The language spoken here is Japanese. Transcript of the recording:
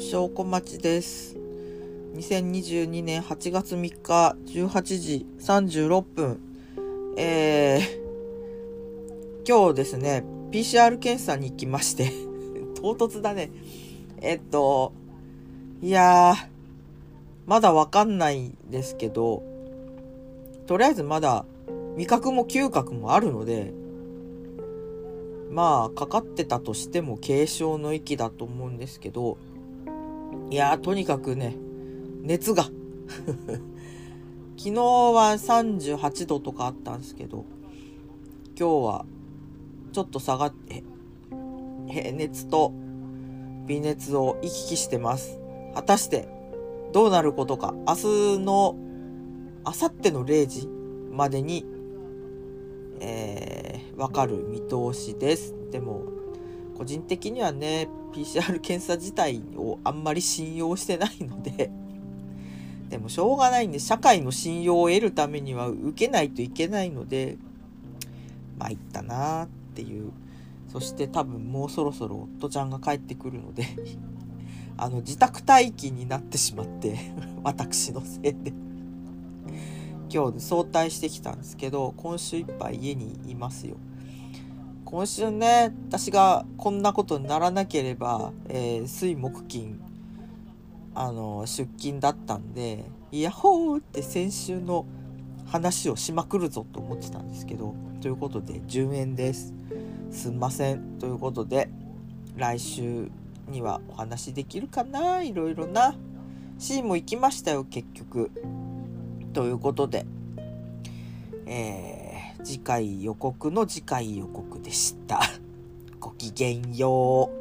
証拠待ちです。2022年8月3日18時36分。えー、今日ですね、PCR 検査に行きまして、唐突だね。えっと、いやー、まだわかんないですけど、とりあえずまだ味覚も嗅覚もあるので、まあ、かかってたとしても軽症の域だと思うんですけど、いや、とにかくね、熱が。昨日は38度とかあったんですけど、今日はちょっと下がって、平熱と微熱を行き来してます。果たしてどうなることか、明日の、明後日の0時までに、えー、わかる見通しです。でも、個人的にはね、PCR 検査自体をあんまり信用してないので、でもしょうがないんで、社会の信用を得るためには受けないといけないので、参ったなーっていう。そして多分もうそろそろ夫ちゃんが帰ってくるので、あの、自宅待機になってしまって、私のせいで。今日早退してきたんですけど、今週いっぱい家にいますよ。今週ね、私がこんなことにならなければ、えー、水木金、あの、出勤だったんで、イヤホーって先週の話をしまくるぞと思ってたんですけど、ということで、10円です。すんません。ということで、来週にはお話できるかな？いろいろな。シーンも行きましたよ、結局。ということで、えー、次回予告の次回予告でした。ごきげんよう。